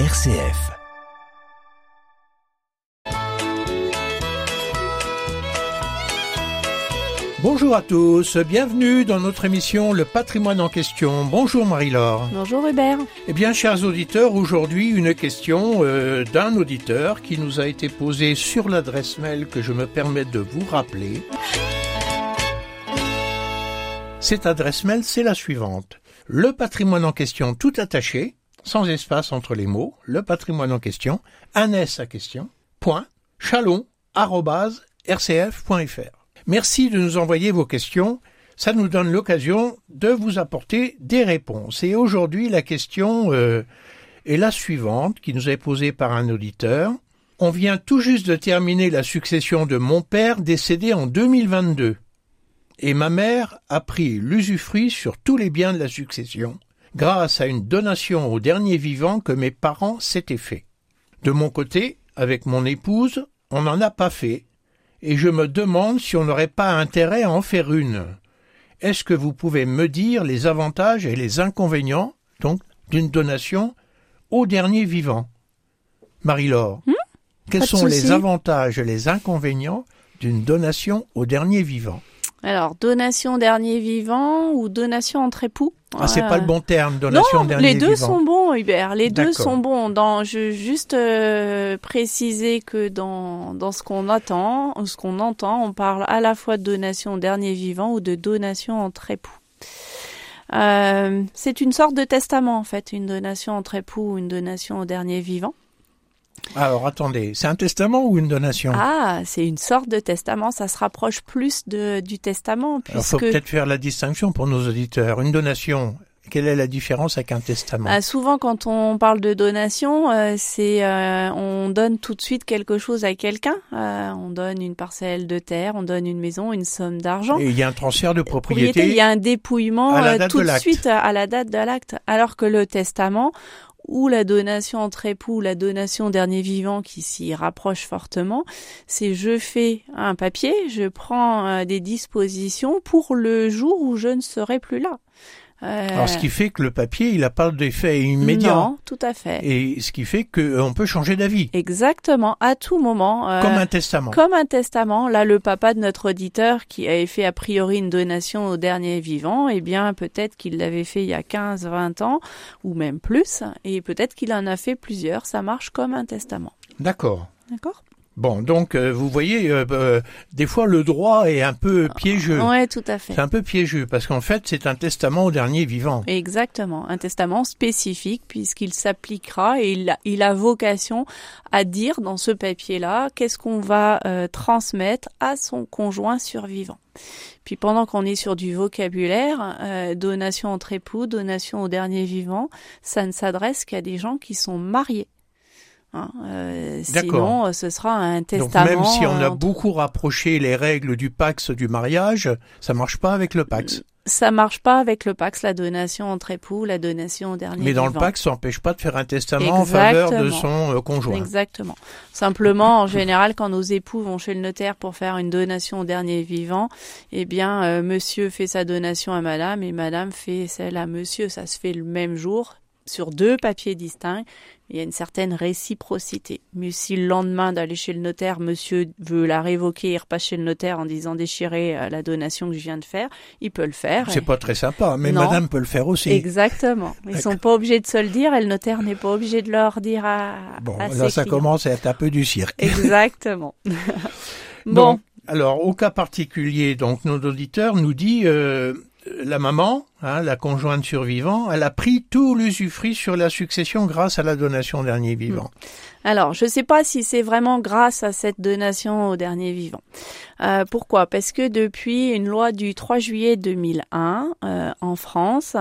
RCF. Bonjour à tous, bienvenue dans notre émission Le patrimoine en question. Bonjour Marie-Laure. Bonjour Hubert. Eh bien, chers auditeurs, aujourd'hui une question euh, d'un auditeur qui nous a été posée sur l'adresse mail que je me permets de vous rappeler. Cette adresse mail, c'est la suivante. Le patrimoine en question tout attaché, sans espace entre les mots, le patrimoine en question, un S à question, point, chalon, rcf.fr. Merci de nous envoyer vos questions. Ça nous donne l'occasion de vous apporter des réponses. Et aujourd'hui, la question euh, est la suivante, qui nous est posée par un auditeur. On vient tout juste de terminer la succession de mon père décédé en 2022. Et ma mère a pris l'usufruit sur tous les biens de la succession grâce à une donation au dernier vivant que mes parents s'étaient fait. De mon côté, avec mon épouse, on n'en a pas fait, et je me demande si on n'aurait pas intérêt à en faire une. Est-ce que vous pouvez me dire les avantages et les inconvénients, donc, d'une donation au dernier vivant? Marie-Laure, Hmm? quels sont les avantages et les inconvénients d'une donation au dernier vivant? Alors, donation dernier vivant ou donation entre époux? Ah, c'est Euh, pas le bon terme, donation non, dernier les deux vivant. sont bons, Hubert. Les deux sont bons. Dans, je veux juste euh, préciser que dans dans ce qu'on attend, ou ce qu'on entend, on parle à la fois de donation dernier vivant ou de donation entre époux. Euh, c'est une sorte de testament en fait, une donation entre époux ou une donation au dernier vivant. Alors attendez, c'est un testament ou une donation? Ah, c'est une sorte de testament. Ça se rapproche plus de du testament Alors faut puisque peut-être faire la distinction pour nos auditeurs. Une donation, quelle est la différence avec un testament? Ah, souvent, quand on parle de donation, euh, c'est euh, on donne tout de suite quelque chose à quelqu'un. Euh, on donne une parcelle de terre, on donne une maison, une somme d'argent. Et il y a un transfert de Propriété, il y a un dépouillement tout de suite à la date de l'acte. Alors que le testament ou la donation entre époux, ou la donation dernier vivant qui s'y rapproche fortement, c'est je fais un papier, je prends euh, des dispositions pour le jour où je ne serai plus là. Euh, Alors ce qui fait que le papier, il n'a pas d'effet immédiat. Non, tout à fait. Et ce qui fait qu'on peut changer d'avis. Exactement, à tout moment. euh, Comme un testament. comme un testament. Là, le papa de notre auditeur qui avait fait a priori une donation au dernier vivant, eh bien, peut-être qu'il l'avait fait il y a 15, 20 ans, ou même plus, et peut-être qu'il en a fait plusieurs. Ça marche comme un testament. D'accord. D'accord? Bon, donc euh, vous voyez, euh, euh, des fois le droit est un peu piégeux. Ouais, tout à fait. C'est un peu piégeux parce qu'en fait c'est un testament au dernier vivant. Exactement, un testament spécifique puisqu'il s'appliquera et il a, il a vocation à dire dans ce papier-là qu'est-ce qu'on va euh, transmettre à son conjoint survivant. Puis pendant qu'on est sur du vocabulaire, euh, donation entre époux, donation au dernier vivant, ça ne s'adresse qu'à des gens qui sont mariés. Hein, euh, D'accord. sinon, euh, ce sera un Donc testament. même si on a euh, beaucoup rapproché les règles du Pax du mariage, ça marche pas avec le Pax. ça marche pas avec le Pax, la donation entre époux, la donation au dernier Mais dans le. Pax, ça n'empêche pas de faire un testament en faveur de son euh, conjoint. Exactement. Simplement, en général, quand nos époux vont chez le notaire pour faire une donation au dernier vivant, eh bien, euh, monsieur fait sa donation à madame et madame fait celle à monsieur. Ça se fait le même jour sur deux papiers distincts. Il y a une certaine réciprocité. Mais si le lendemain d'aller chez le notaire, monsieur veut la révoquer et repasse chez le notaire en disant déchirer euh, la donation que je viens de faire, il peut le faire. C'est pas très sympa, mais Non. madame peut le faire aussi. Exactement. Ils sont pas obligés de se le dire et le notaire n'est pas obligé de leur dire à, Bon, à là ses ça clients. commence à être un peu du cirque. Exactement. bon, Donc, alors au cas particulier, donc nos auditeurs nous dit euh, la maman, hein, la conjointe survivant, elle a pris tout l'usufruit sur la succession grâce à la donation au dernier vivant. alors je sais pas si c'est vraiment grâce à cette donation au dernier vivant. Euh, pourquoi? Parce que depuis une loi du 3 juillet 2001 euh, en France,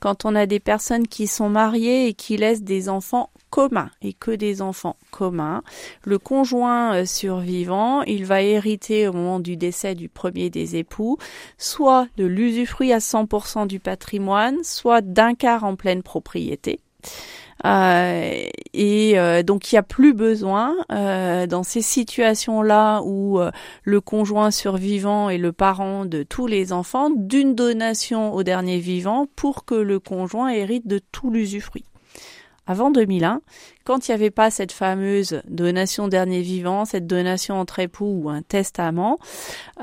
quand on a des personnes qui sont mariées et qui laissent des enfants communs et que des enfants communs, le conjoint euh, survivant, il va hériter au moment du décès du premier des époux, soit de l'usufruit à 100% du patrimoine, soit d'un quart en pleine propriété. Euh, et euh, donc il n'y a plus besoin euh, dans ces situations-là où le conjoint survivant est le parent de tous les enfants d'une donation au dernier vivant pour que le conjoint hérite de tout l'usufruit. Avant 2001, quand il n'y avait pas cette fameuse donation dernier vivant, cette donation entre époux ou un testament,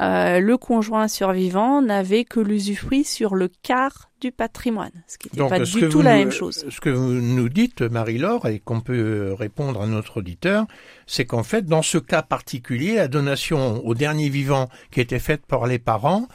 euh, le conjoint survivant n'avait que l'usufruit sur le quart du patrimoine, ce qui n'était pas du tout la même chose. Ce que vous nous dites, Marie-Laure, et qu'on peut répondre à notre auditeur, c'est qu'en fait, dans ce cas particulier, la donation au dernier vivant qui était faite par les parents,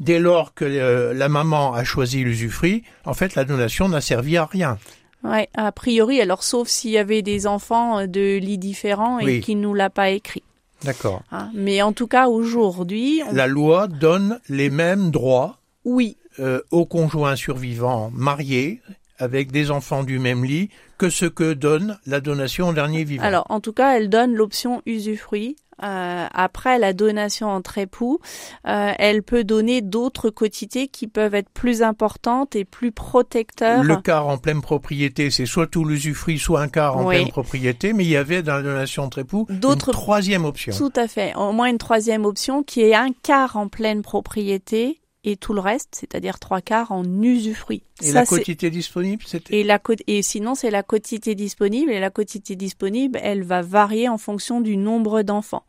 dès lors que euh, la maman a choisi l'usufruit, en fait, la donation n'a servi à rien. Ouais, a priori, alors sauf s'il y avait des enfants de lits différents et qui nous l'a pas écrit. D'accord. Hein, mais en tout cas, aujourd'hui, la loi donne les mêmes droits. Oui, euh, aux conjoints survivants mariés avec des enfants du même lit que ce que donne la donation au dernier vivant. Alors, en tout cas, elle donne l'option usufruit. Euh, après la donation entre époux, euh, elle peut donner d'autres quotités qui peuvent être plus importantes et plus protecteurs. Le quart en pleine propriété, c'est soit tout l'usufruit, soit un quart en pleine propriété, mais il y avait dans la donation entre époux une troisième option. Tout à fait, au moins une troisième option qui est un quart en pleine propriété et tout le reste, c'est-à-dire trois quarts en usufruit. Et la quotité disponible, c'était et, la et sinon, c'est la quotité disponible. Et la quotité disponible, elle va varier en fonction du nombre d'enfants.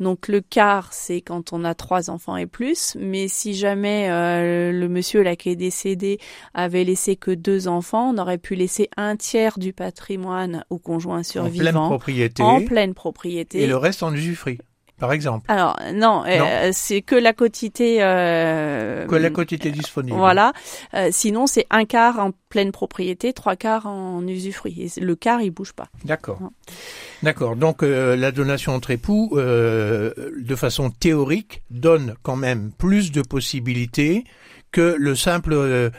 Donc le quart, c'est quand on a trois enfants et plus. Mais si jamais euh, le monsieur là qui est décédé avait laissé que deux enfants, on aurait pu laisser un tiers du patrimoine au conjoint survivant. En pleine propriété. En pleine propriété. Et le reste en usufruit par exemple Alors non, euh, c'est que la quotité. Euh, que la quotité disponible. Voilà. Euh, sinon, c'est un quart en pleine propriété, trois quarts en usufruit. Et le quart, il bouge pas. D'accord. D'accord. Donc la donation entre époux, de façon théorique, donne quand même plus de possibilités que le simple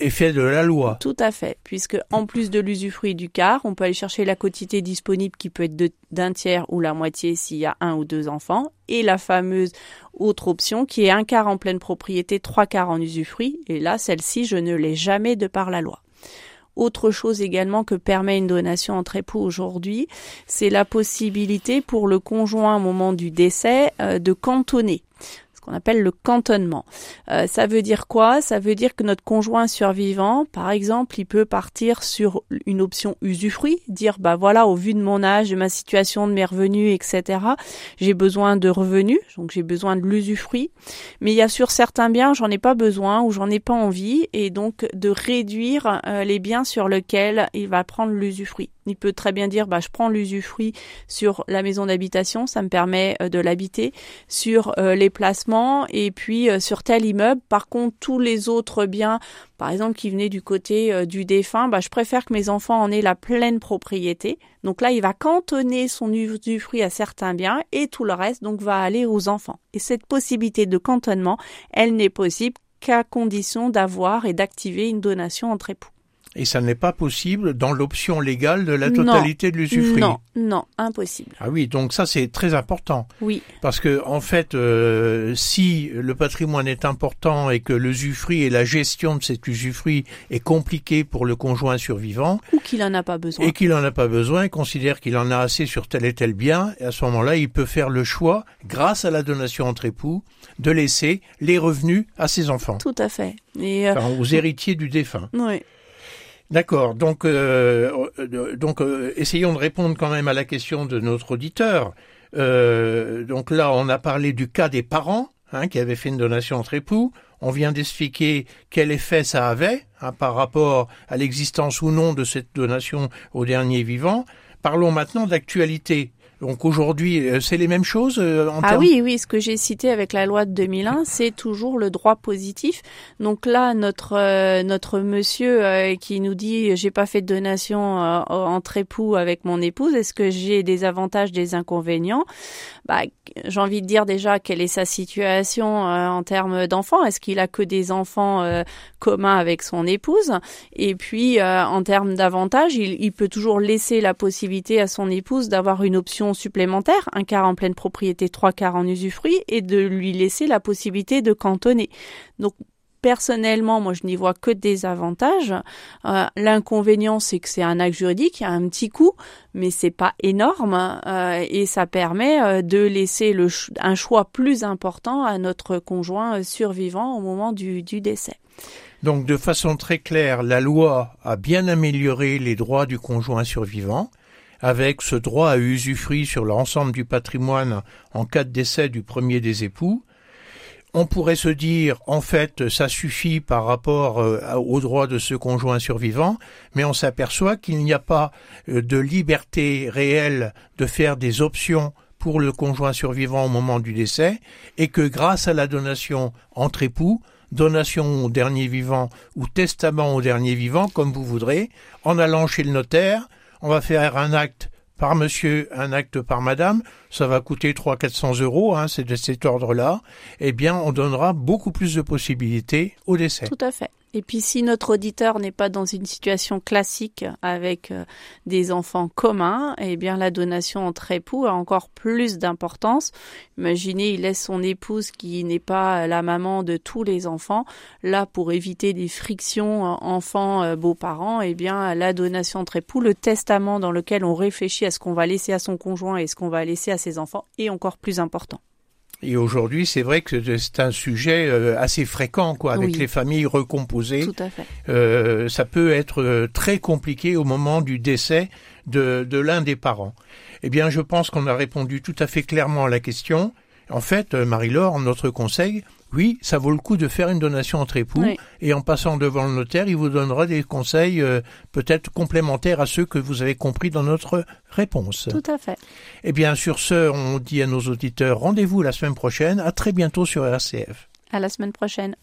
effet de la loi. Tout à fait, puisque en plus de l'usufruit du quart, on peut aller chercher la quotité disponible qui peut être d'un tiers ou la moitié s'il y a un ou deux enfants, et la fameuse autre option qui est un quart en pleine propriété, trois quarts en usufruit, et là, celle-ci, je ne l'ai jamais de par la loi. Autre chose également que permet une donation entre époux aujourd'hui, c'est la possibilité pour le conjoint au moment du décès euh, de cantonner on appelle le cantonnement. Euh, ça veut dire quoi? Ça veut dire que notre conjoint survivant, par exemple, il peut partir sur une option usufruit, dire bah voilà, au vu de mon âge, de ma situation, de mes revenus, etc. J'ai besoin de revenus, donc j'ai besoin de l'usufruit. Mais il y a sur certains biens, j'en ai pas besoin ou j'en ai pas envie, et donc de réduire euh, les biens sur lesquels il va prendre l'usufruit. Il peut très bien dire, bah, je prends l'usufruit sur la maison d'habitation, ça me permet euh, de l'habiter, sur euh, les placements et puis euh, sur tel immeuble. Par contre, tous les autres biens, par exemple, qui venaient du côté du défunt, bah, je préfère que mes enfants en aient la pleine propriété. Donc là, il va cantonner son usufruit à certains biens et tout le reste, donc, va aller aux enfants. Et cette possibilité de cantonnement, elle n'est possible qu'à condition d'avoir et d'activer une donation entre époux. Et ça n'est pas possible dans l'option légale de la totalité de l'usufruit. Non, non, impossible. Ah oui, donc ça c'est très important. Oui. Parce que en fait, euh, si le patrimoine est important et que l'usufruit et la gestion de cet usufruit est compliquée pour le conjoint survivant, ou qu'il en a pas besoin, et qu'il en a pas besoin, il considère qu'il en a assez sur tel et tel bien, et à ce moment-là, il peut faire le choix, grâce à la donation entre époux, de laisser les revenus à ses enfants. Tout à fait. Et euh, aux héritiers du défunt. Oui. D'accord. Donc, euh, euh, euh, essayons de répondre quand même à la question de notre auditeur. donc là, on a parlé du cas des parents hein, qui avaient fait une donation entre époux. On vient d'expliquer quel effet ça avait hein, par rapport à l'existence ou non de cette donation au dernier vivant. Parlons maintenant d'actualité. Donc aujourd'hui, euh, c'est les mêmes choses euh, en Ah oui, oui, ce que j'ai cité avec la loi de 2001, c'est toujours le droit positif. Donc là, notre euh, notre monsieur qui nous dit j'ai pas fait de donation entre époux avec mon épouse, est-ce que j'ai des avantages, des inconvénients? Bah, j'ai envie de dire déjà quelle est sa situation en termes d'enfants. Est-ce qu'il a que des enfants communs avec son épouse? Et puis en termes d'avantages, il, il peut toujours laisser la possibilité à son épouse d'avoir une option supplémentaire, un quart en pleine propriété, trois quarts en usufruit, et de lui laisser la possibilité de cantonner. Donc personnellement, moi, je n'y vois que des avantages. Euh, l'inconvénient, c'est que c'est un acte juridique, il y a un petit coût, mais c'est pas énorme euh, et ça permet euh, de laisser le un choix plus important à notre conjoint survivant au moment du décès. Donc de façon très claire, la loi a bien amélioré les droits du conjoint survivant, avec ce droit à usufruit sur l'ensemble du patrimoine en cas de décès du premier des époux. On pourrait se dire, en fait, ça suffit par rapport euh, aux droits de ce conjoint survivant, mais on s'aperçoit qu'il n'y a pas euh, de liberté réelle de faire des options pour le conjoint survivant au moment du décès, et que grâce à la donation entre époux, donation au dernier vivant ou testament au dernier vivant, comme vous voudrez, en allant chez le notaire, on va faire un acte par monsieur, un acte par madame, ça va coûter 300-400 euros, hein, c'est de cet ordre-là, eh bien, on donnera beaucoup plus de possibilités au décès. Tout à fait. Et puis si notre auditeur n'est pas dans une situation classique avec euh, des enfants communs, eh bien la donation entre époux a encore plus d'importance. Imaginez, il laisse son épouse qui n'est pas la maman de tous les enfants. Là, pour éviter des frictions euh, enfants-beaux-parents, euh, eh bien la donation entre époux, le testament dans lequel on réfléchit à ce qu'on va laisser à son conjoint et ce qu'on va laisser à ses enfants est encore plus important. Et aujourd'hui, c'est vrai que c'est un sujet euh, assez fréquent, quoi, avec les familles recomposées. Tout à fait. Euh, ça peut être euh, très compliqué au moment du décès de, de l'un des parents. Eh bien, je pense qu'on a répondu tout à fait clairement à la question. En fait, Marie-Laure, notre conseil, oui, ça vaut le coup de faire une donation entre époux et en passant devant le notaire, il vous donnera des conseils euh, peut-être complémentaires à ceux que vous avez compris dans notre réponse. Tout à fait. Eh bien, sur ce, on dit à nos auditeurs rendez-vous la semaine prochaine. À très bientôt sur RCF. À la semaine prochaine.